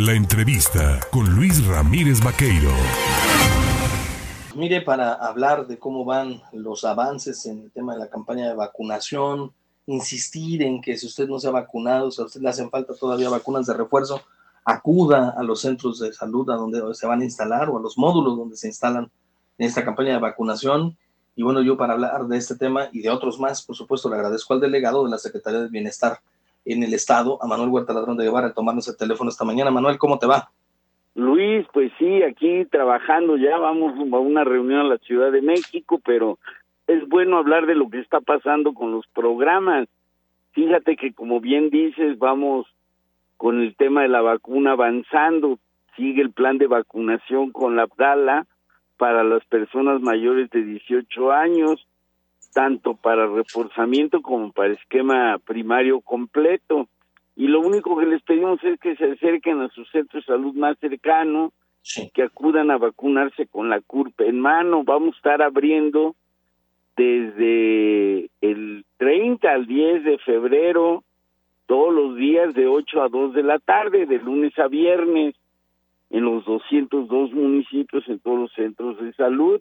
La entrevista con Luis Ramírez Vaqueiro. Mire, para hablar de cómo van los avances en el tema de la campaña de vacunación, insistir en que si usted no se ha vacunado, si a usted le hacen falta todavía vacunas de refuerzo, acuda a los centros de salud a donde se van a instalar o a los módulos donde se instalan en esta campaña de vacunación. Y bueno, yo para hablar de este tema y de otros más, por supuesto, le agradezco al delegado de la Secretaría de Bienestar en el Estado, a Manuel Huerta Ladrón de Guevara, tomarnos el teléfono esta mañana. Manuel, ¿cómo te va? Luis, pues sí, aquí trabajando ya, vamos a una reunión a la Ciudad de México, pero es bueno hablar de lo que está pasando con los programas. Fíjate que como bien dices, vamos con el tema de la vacuna avanzando, sigue el plan de vacunación con la Abdala para las personas mayores de 18 años, tanto para reforzamiento como para esquema primario completo. Y lo único que les pedimos es que se acerquen a su centro de salud más cercano, que acudan a vacunarse con la CURP en mano. Vamos a estar abriendo desde el 30 al 10 de febrero, todos los días de 8 a 2 de la tarde, de lunes a viernes, en los 202 municipios, en todos los centros de salud.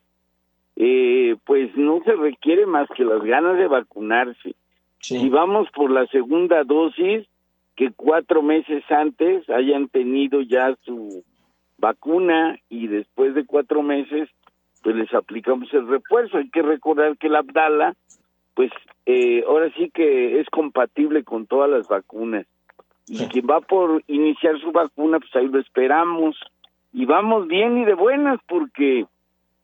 Eh, pues no se requiere más que las ganas de vacunarse. Si vamos por la segunda dosis, que cuatro meses antes hayan tenido ya su vacuna y después de cuatro meses pues les aplicamos el refuerzo. Hay que recordar que la Abdala, pues eh, ahora sí que es compatible con todas las vacunas. Y quien va por iniciar su vacuna, pues ahí lo esperamos. Y vamos bien y de buenas porque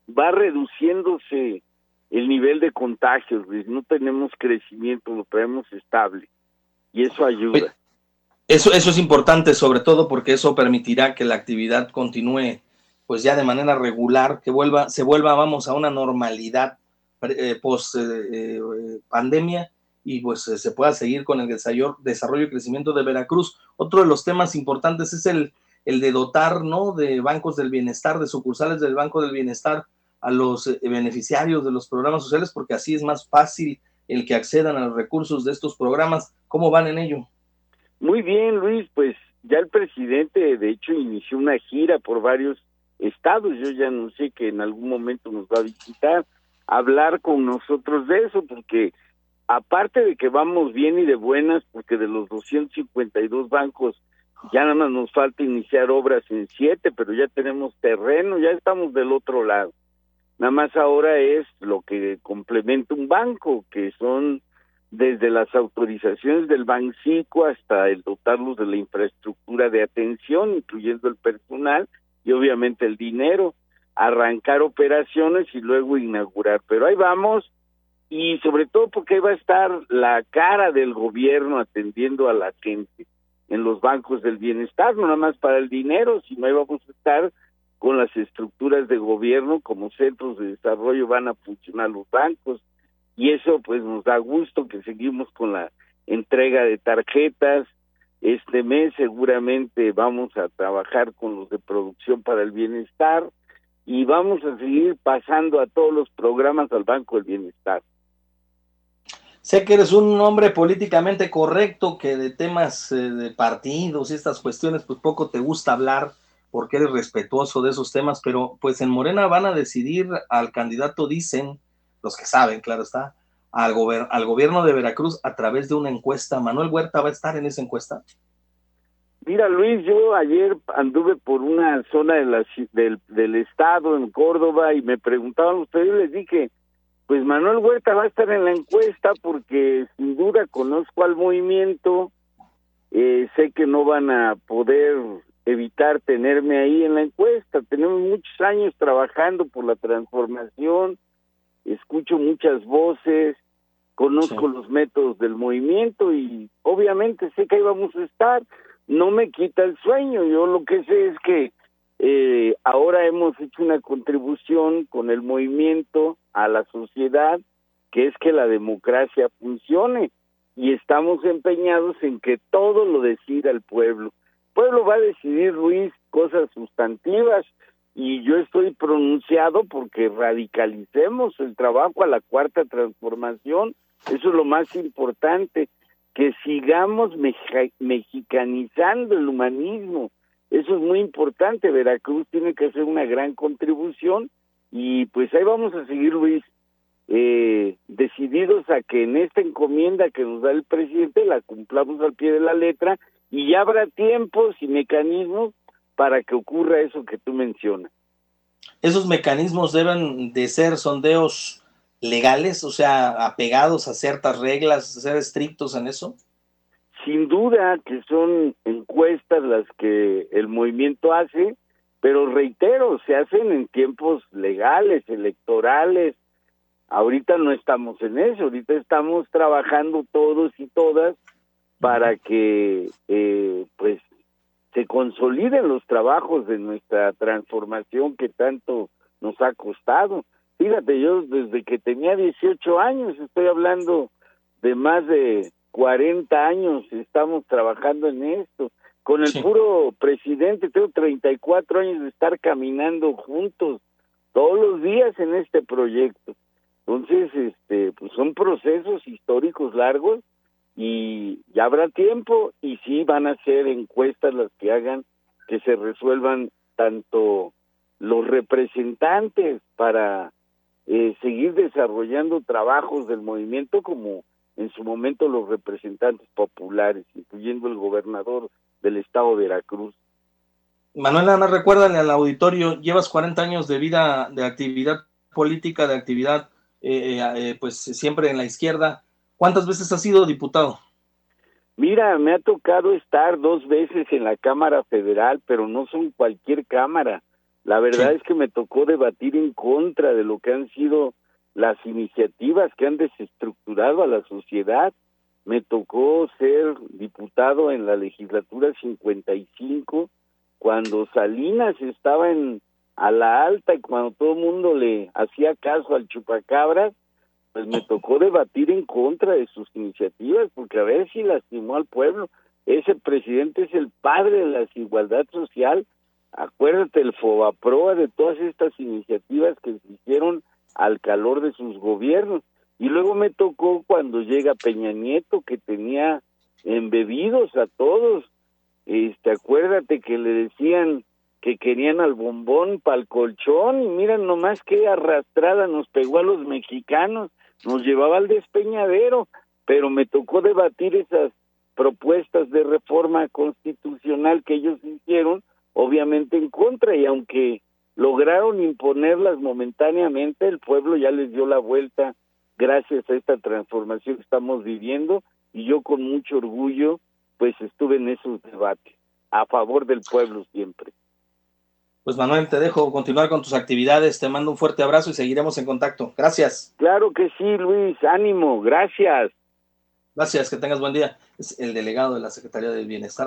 va reduciéndose el nivel de contagios, no tenemos crecimiento, lo tenemos estable. Y eso ayuda. Eso, eso es importante, sobre todo porque eso permitirá que la actividad continúe pues ya de manera regular, que vuelva, se vuelva, vamos, a una normalidad eh, post eh, eh, pandemia y pues se pueda seguir con el desarrollo, desarrollo y crecimiento de Veracruz. Otro de los temas importantes es el, el de dotar, ¿no? De bancos del bienestar, de sucursales del Banco del Bienestar a los beneficiarios de los programas sociales, porque así es más fácil el que accedan a los recursos de estos programas. ¿Cómo van en ello? Muy bien, Luis, pues ya el presidente de hecho inició una gira por varios estados, yo ya sé que en algún momento nos va a visitar, hablar con nosotros de eso, porque aparte de que vamos bien y de buenas, porque de los 252 bancos ya nada más nos falta iniciar obras en siete, pero ya tenemos terreno, ya estamos del otro lado. Nada más ahora es lo que complementa un banco, que son desde las autorizaciones del Bancico hasta el dotarlos de la infraestructura de atención, incluyendo el personal y obviamente el dinero, arrancar operaciones y luego inaugurar. Pero ahí vamos y sobre todo porque ahí va a estar la cara del gobierno atendiendo a la gente en los bancos del bienestar, no nada más para el dinero, sino ahí vamos a estar con las estructuras de gobierno como centros de desarrollo van a funcionar los bancos, y eso pues nos da gusto que seguimos con la entrega de tarjetas. Este mes seguramente vamos a trabajar con los de producción para el bienestar y vamos a seguir pasando a todos los programas al Banco del Bienestar. Sé que eres un hombre políticamente correcto, que de temas eh, de partidos y estas cuestiones, pues poco te gusta hablar porque eres respetuoso de esos temas, pero pues en Morena van a decidir al candidato, dicen, los que saben, claro está, al, al gobierno de Veracruz a través de una encuesta. ¿Manuel Huerta va a estar en esa encuesta? Mira, Luis, yo ayer anduve por una zona de la, del, del estado, en Córdoba, y me preguntaban ustedes, les dije, pues Manuel Huerta va a estar en la encuesta porque sin duda conozco al movimiento, eh, sé que no van a poder evitar tenerme ahí en la encuesta, tenemos muchos años trabajando por la transformación, escucho muchas voces, conozco los métodos del movimiento y obviamente sé que ahí vamos a estar. No me quita el sueño, yo lo que sé es que eh, ahora hemos hecho una contribución con el movimiento a la sociedad, que es que la democracia funcione y estamos empeñados en que todo lo decida el pueblo. Pueblo va a decidir, Luis, cosas sustantivas, y yo estoy pronunciado porque radicalicemos el trabajo a la cuarta transformación, eso es lo más importante, que sigamos mexicanizando el humanismo, Eso es muy importante. Veracruz tiene que hacer una gran contribución y pues ahí vamos a seguir, Luis, eh, decididos a que en esta encomienda que nos da el presidente la cumplamos al pie de la letra y ya habrá tiempos y mecanismos para que ocurra eso que tú mencionas. ¿Esos mecanismos deben de ser sondeos legales, o sea, apegados a ciertas reglas, ser estrictos en eso? Sin duda que son encuestas las que el movimiento hace, pero reitero, se hacen en tiempos legales, electorales. Ahorita no estamos en eso, ahorita estamos trabajando todos y todas para que eh, pues se consoliden los trabajos de nuestra transformación que tanto nos ha costado. Fíjate, yo desde que tenía 18 años, estoy hablando de más de 40 años, estamos trabajando en esto. Con el puro presidente, tengo 34 años de estar caminando juntos todos los días en este proyecto. Entonces, este, pues son procesos históricos largos y ya habrá tiempo y sí van a ser encuestas las que hagan que se resuelvan tanto los representantes para eh, seguir desarrollando trabajos del movimiento como en su momento los representantes populares, incluyendo el gobernador del estado de Veracruz. Manuel, nada más recuérdale al auditorio, llevas 40 años de vida, de actividad política, de actividad, eh, eh, pues siempre en la izquierda. ¿Cuántas veces has sido diputado? Mira, me ha tocado estar dos veces en la Cámara Federal, pero no son cualquier Cámara. La verdad es que me tocó debatir en contra de lo que han sido las iniciativas que han desestructurado a la sociedad. Me tocó ser diputado en la legislatura 55 cuando Salinas estaba en a la alta y cuando todo el mundo le hacía caso al chupacabras, pues me tocó debatir en contra de sus iniciativas porque a ver si lastimó al pueblo. Ese presidente es el padre de la desigualdad social Acuérdate el FOBAPROA de todas estas iniciativas que se hicieron al calor de sus gobiernos. Y luego me tocó cuando llega Peña Nieto que tenía embebidos a todos. Este, acuérdate que le decían que querían al bombón para el colchón y miran nomás qué arrastrada nos pegó a los mexicanos, nos llevaba al despeñadero, pero me tocó debatir esas propuestas de reforma constitucional que ellos hicieron obviamente en contra y aunque lograron imponerlas momentáneamente, el pueblo ya les dio la vuelta gracias a esta transformación que estamos viviendo y yo con mucho orgullo pues estuve en esos debates a favor del pueblo siempre. Pues Manuel, te dejo continuar con tus actividades, te mando un fuerte abrazo y seguiremos en contacto. Gracias. Claro que sí, Luis, ánimo, gracias. Gracias, que tengas buen día. Es el delegado de la Secretaría del Bienestar.